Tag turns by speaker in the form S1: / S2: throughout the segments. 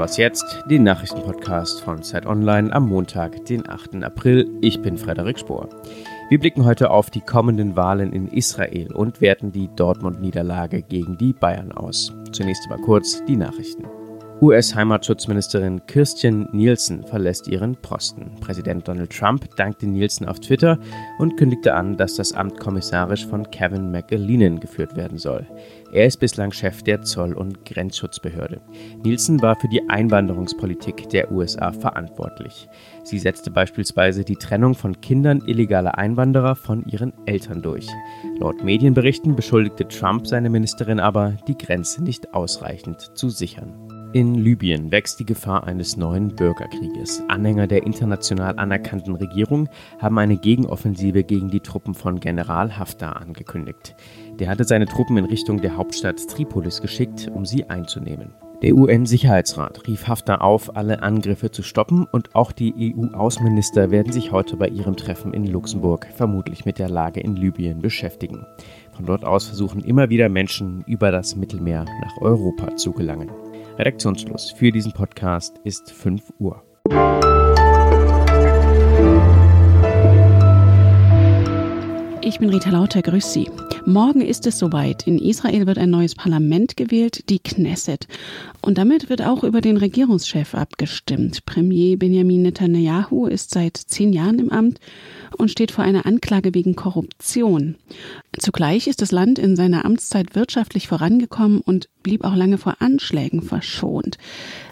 S1: Was jetzt? Den Nachrichtenpodcast von Zeit Online am Montag, den 8. April. Ich bin Frederik Spohr. Wir blicken heute auf die kommenden Wahlen in Israel und werten die Dortmund-Niederlage gegen die Bayern aus. Zunächst aber kurz die Nachrichten. US-Heimatschutzministerin Kirstjen Nielsen verlässt ihren Posten. Präsident Donald Trump dankte Nielsen auf Twitter und kündigte an, dass das Amt kommissarisch von Kevin McAleenan geführt werden soll. Er ist bislang Chef der Zoll- und Grenzschutzbehörde. Nielsen war für die Einwanderungspolitik der USA verantwortlich. Sie setzte beispielsweise die Trennung von Kindern illegaler Einwanderer von ihren Eltern durch. Laut Medienberichten beschuldigte Trump seine Ministerin aber, die Grenze nicht ausreichend zu sichern. In Libyen wächst die Gefahr eines neuen Bürgerkrieges. Anhänger der international anerkannten Regierung haben eine Gegenoffensive gegen die Truppen von General Haftar angekündigt. Der hatte seine Truppen in Richtung der Hauptstadt Tripolis geschickt, um sie einzunehmen. Der UN-Sicherheitsrat rief Haftar auf, alle Angriffe zu stoppen und auch die EU-Außenminister werden sich heute bei ihrem Treffen in Luxemburg vermutlich mit der Lage in Libyen beschäftigen. Von dort aus versuchen immer wieder Menschen über das Mittelmeer nach Europa zu gelangen. Redaktionsschluss für diesen Podcast ist 5 Uhr.
S2: Ich bin Rita Lauter, grüß Sie. Morgen ist es soweit. In Israel wird ein neues Parlament gewählt, die Knesset. Und damit wird auch über den Regierungschef abgestimmt. Premier Benjamin Netanyahu ist seit zehn Jahren im Amt und steht vor einer Anklage wegen Korruption. Zugleich ist das Land in seiner Amtszeit wirtschaftlich vorangekommen und blieb auch lange vor Anschlägen verschont.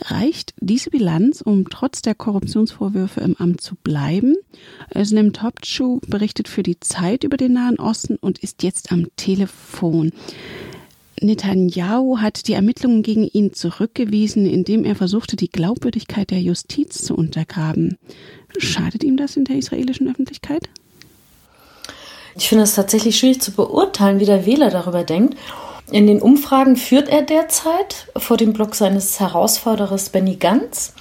S2: Reicht diese Bilanz, um trotz der Korruptionsvorwürfe im Amt zu bleiben? Özlem Topçu berichtet für die Zeit über den Nahen Osten und ist jetzt am Telefon. Netanyahu hat die Ermittlungen gegen ihn zurückgewiesen, indem er versuchte, die Glaubwürdigkeit der Justiz zu untergraben. Schadet ihm das in der israelischen Öffentlichkeit?
S3: Ich finde es tatsächlich schwierig zu beurteilen, wie der Wähler darüber denkt. In den Umfragen führt er derzeit vor dem Block seines Herausforderers Benny Gantz.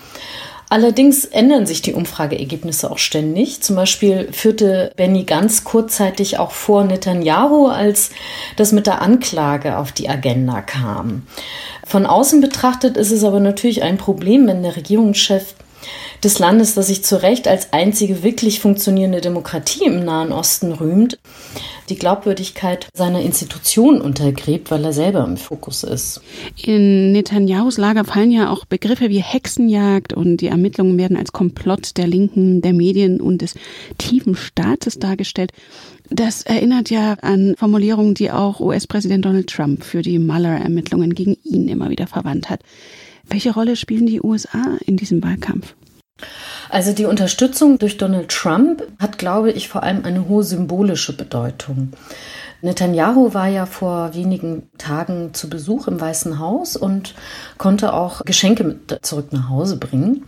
S3: Allerdings ändern sich die Umfrageergebnisse auch ständig. Zum Beispiel führte Benny Gantz kurzzeitig auch vor Netanyahu, als das mit der Anklage auf die Agenda kam. Von außen betrachtet ist es aber natürlich ein Problem, wenn der Regierungschef des Landes, das sich zu Recht als einzige wirklich funktionierende Demokratie im Nahen Osten rühmt, die Glaubwürdigkeit seiner Institution untergräbt, weil er selber im Fokus ist.
S2: In Netanyahus Lager fallen ja auch Begriffe wie Hexenjagd und die Ermittlungen werden als Komplott der Linken, der Medien und des tiefen Staates dargestellt. Das erinnert ja an Formulierungen, die auch US-Präsident Donald Trump für die Mueller-Ermittlungen gegen ihn immer wieder verwandt hat. Welche Rolle spielen die USA in diesem Wahlkampf?
S3: Also die Unterstützung durch Donald Trump hat, glaube ich, vor allem eine hohe symbolische Bedeutung. Netanyahu war ja vor wenigen Tagen zu Besuch im Weißen Haus und konnte auch Geschenke mit zurück nach Hause bringen.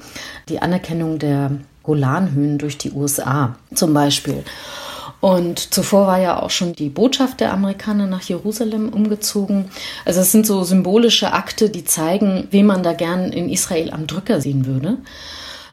S3: Die Anerkennung der Golanhöhen durch die USA zum Beispiel. Und zuvor war ja auch schon die Botschaft der Amerikaner nach Jerusalem umgezogen. Also es sind so symbolische Akte, die zeigen, wen man da gern in Israel am Drücker sehen würde.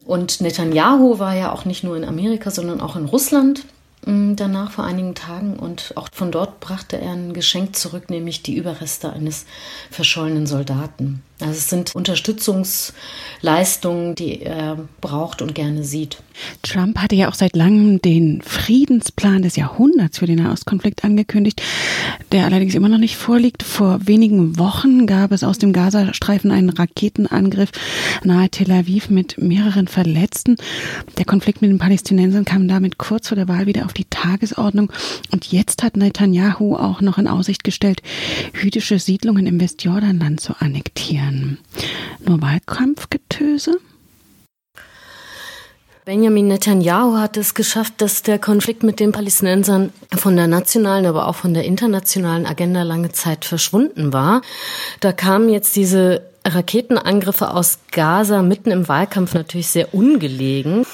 S3: Und Netanyahu war ja auch nicht nur in Amerika, sondern auch in Russland danach vor einigen Tagen und auch von dort brachte er ein Geschenk zurück, nämlich die Überreste eines verschollenen Soldaten. Also es sind Unterstützungsleistungen, die er braucht und gerne sieht.
S2: Trump hatte ja auch seit langem den Friedensplan des Jahrhunderts für den Nahostkonflikt angekündigt, der allerdings immer noch nicht vorliegt. Vor wenigen Wochen gab es aus dem Gazastreifen einen Raketenangriff nahe Tel Aviv mit mehreren Verletzten. Der Konflikt mit den Palästinensern kam damit kurz vor der Wahl wieder auf die Tagesordnung. Und jetzt hat Netanyahu auch noch in Aussicht gestellt, jüdische Siedlungen im Westjordanland zu annektieren. Nur Wahlkampfgetöse?
S3: Benjamin Netanyahu hat es geschafft, dass der Konflikt mit den Palästinensern von der nationalen, aber auch von der internationalen Agenda lange Zeit verschwunden war. Da kamen jetzt diese Raketenangriffe aus Gaza mitten im Wahlkampf natürlich sehr ungelegen.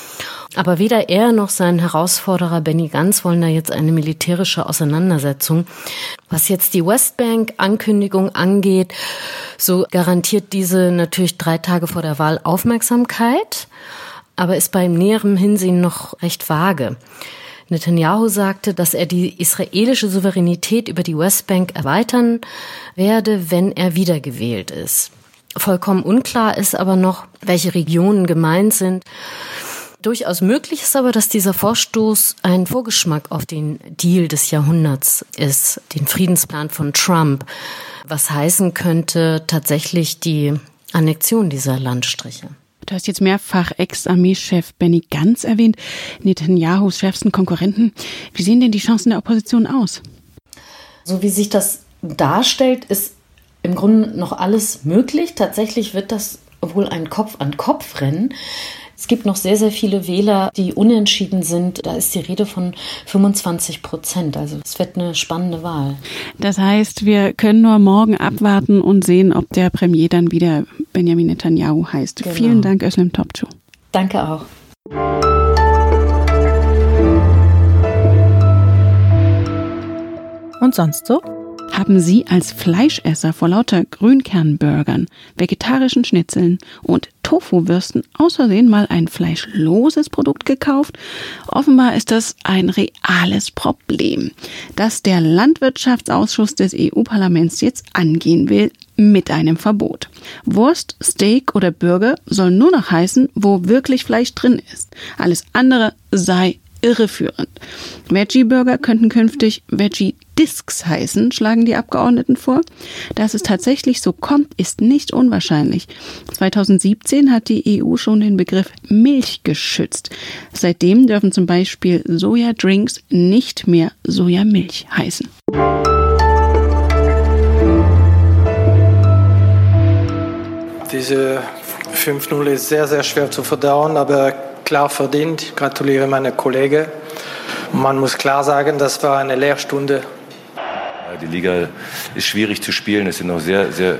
S3: Aber weder er noch sein Herausforderer Benny Gantz wollen da jetzt eine militärische Auseinandersetzung. Was jetzt die Westbank-Ankündigung angeht, so garantiert diese natürlich drei Tage vor der Wahl Aufmerksamkeit, aber ist beim näheren Hinsehen noch recht vage. Netanyahu sagte, dass er die israelische Souveränität über die Westbank erweitern werde, wenn er wiedergewählt ist. Vollkommen unklar ist aber noch, welche Regionen gemeint sind. Durchaus möglich ist aber, dass dieser Vorstoß ein Vorgeschmack auf den Deal des Jahrhunderts ist, den Friedensplan von Trump, was heißen könnte tatsächlich die Annexion dieser Landstriche.
S2: Du hast jetzt mehrfach Ex-Armeechef Benny Gantz erwähnt, Netanyahus schärfsten Konkurrenten. Wie sehen denn die Chancen der Opposition aus?
S3: So wie sich das darstellt, ist im Grunde noch alles möglich. Tatsächlich wird das wohl ein Kopf-an-Kopf-Rennen. Es gibt noch sehr, sehr viele Wähler, die unentschieden sind. Da ist die Rede von 25 Prozent. Also es wird eine spannende Wahl.
S2: Das heißt, wir können nur morgen abwarten und sehen, ob der Premier dann wieder Benjamin Netanyahu heißt. Genau. Vielen Dank, Özlem Topçu.
S3: Danke auch.
S2: Und sonst so? Haben Sie als Fleischesser vor lauter Grünkernburgern, vegetarischen Schnitzeln und Tofu-Würsten außersehen mal ein fleischloses Produkt gekauft? Offenbar ist das ein reales Problem, das der Landwirtschaftsausschuss des EU-Parlaments jetzt angehen will mit einem Verbot. Wurst, Steak oder Burger soll nur noch heißen, wo wirklich Fleisch drin ist. Alles andere sei irreführend. Veggie-Burger könnten künftig Veggie-Discs heißen, schlagen die Abgeordneten vor. Dass es tatsächlich so kommt, ist nicht unwahrscheinlich. 2017 hat die EU schon den Begriff Milch geschützt. Seitdem dürfen zum Beispiel Sojadrinks nicht mehr Sojamilch heißen.
S4: Diese 5-0 ist sehr, sehr schwer zu verdauen, aber klar verdient. Ich gratuliere meine Kollegen. Man muss klar sagen, das war eine Lehrstunde.
S5: Die Liga ist schwierig zu spielen. Es sind noch sehr, sehr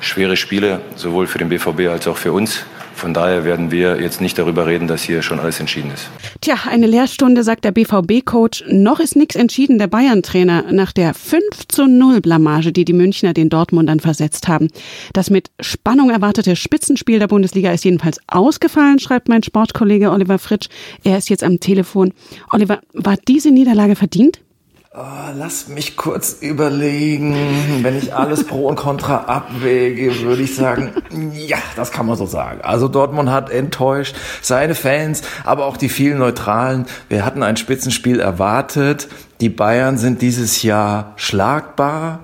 S5: schwere Spiele, sowohl für den BVB als auch für uns. Von daher werden wir jetzt nicht darüber reden, dass hier schon alles entschieden ist.
S2: Tja, eine Lehrstunde, sagt der BVB-Coach. Noch ist nichts entschieden. Der Bayern-Trainer nach der 5 zu 0 Blamage, die die Münchner den Dortmundern versetzt haben. Das mit Spannung erwartete Spitzenspiel der Bundesliga ist jedenfalls ausgefallen, schreibt mein Sportkollege Oliver Fritsch. Er ist jetzt am Telefon. Oliver, war diese Niederlage verdient?
S6: Oh, lass mich kurz überlegen. Wenn ich alles pro und contra abwäge, würde ich sagen, ja, das kann man so sagen. Also Dortmund hat enttäuscht, seine Fans, aber auch die vielen Neutralen. Wir hatten ein Spitzenspiel erwartet. Die Bayern sind dieses Jahr schlagbar.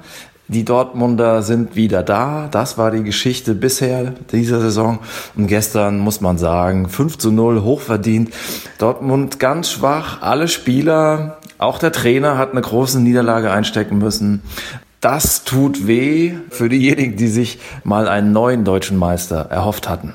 S6: Die Dortmunder sind wieder da. Das war die Geschichte bisher dieser Saison. Und gestern muss man sagen, 5 zu 0, hochverdient. Dortmund ganz schwach. Alle Spieler auch der Trainer hat eine große Niederlage einstecken müssen. Das tut weh für diejenigen, die sich mal einen neuen deutschen Meister erhofft hatten.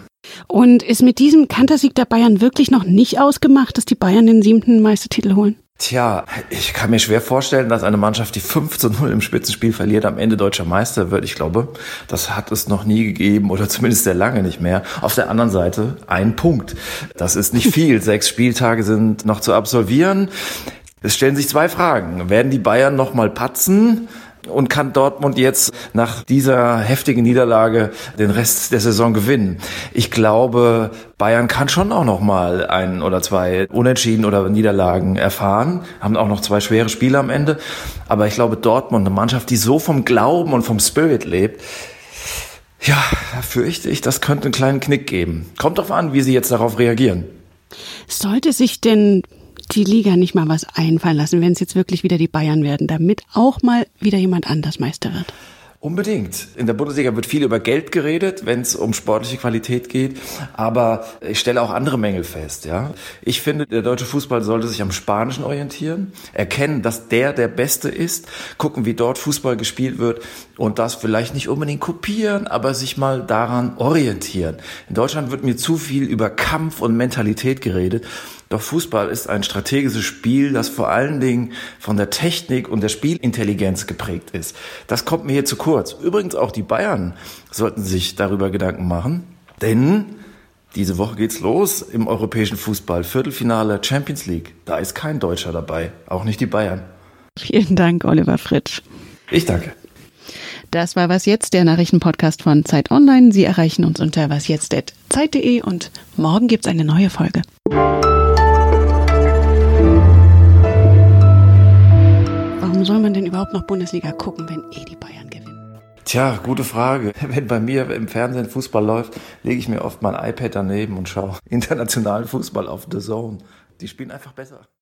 S2: Und ist mit diesem Kantersieg der Bayern wirklich noch nicht ausgemacht, dass die Bayern den siebten Meistertitel holen?
S6: Tja, ich kann mir schwer vorstellen, dass eine Mannschaft, die 5 zu 0 im Spitzenspiel verliert, am Ende deutscher Meister wird. Ich glaube, das hat es noch nie gegeben oder zumindest sehr lange nicht mehr. Auf der anderen Seite ein Punkt. Das ist nicht viel. Sechs Spieltage sind noch zu absolvieren. Es stellen sich zwei Fragen. Werden die Bayern nochmal patzen? Und kann Dortmund jetzt nach dieser heftigen Niederlage den Rest der Saison gewinnen? Ich glaube, Bayern kann schon auch noch mal ein oder zwei Unentschieden oder Niederlagen erfahren, haben auch noch zwei schwere Spiele am Ende. Aber ich glaube, Dortmund, eine Mannschaft, die so vom Glauben und vom Spirit lebt, ja, fürchte ich, das könnte einen kleinen Knick geben. Kommt doch an, wie sie jetzt darauf reagieren.
S2: Sollte sich denn die Liga nicht mal was einfallen lassen, wenn es jetzt wirklich wieder die Bayern werden, damit auch mal wieder jemand anders Meister wird?
S6: Unbedingt. In der Bundesliga wird viel über Geld geredet, wenn es um sportliche Qualität geht. Aber ich stelle auch andere Mängel fest. Ja, ich finde, der deutsche Fußball sollte sich am Spanischen orientieren, erkennen, dass der der Beste ist, gucken, wie dort Fußball gespielt wird und das vielleicht nicht unbedingt kopieren, aber sich mal daran orientieren. In Deutschland wird mir zu viel über Kampf und Mentalität geredet. Doch Fußball ist ein strategisches Spiel, das vor allen Dingen von der Technik und der Spielintelligenz geprägt ist. Das kommt mir hier zu kurz. Übrigens auch die Bayern sollten sich darüber Gedanken machen, denn diese Woche geht's los im europäischen Fußball. Viertelfinale Champions League. Da ist kein Deutscher dabei, auch nicht die Bayern.
S2: Vielen Dank, Oliver Fritsch.
S6: Ich danke.
S2: Das war Was Jetzt, der Nachrichtenpodcast von Zeit Online. Sie erreichen uns unter wasjetzt.zeit.de und morgen gibt's eine neue Folge. soll man denn überhaupt noch Bundesliga gucken, wenn eh die Bayern?
S6: Tja, gute Frage. Wenn bei mir im Fernsehen Fußball läuft, lege ich mir oft mein iPad daneben und schaue internationalen Fußball auf The Zone. Die spielen einfach besser.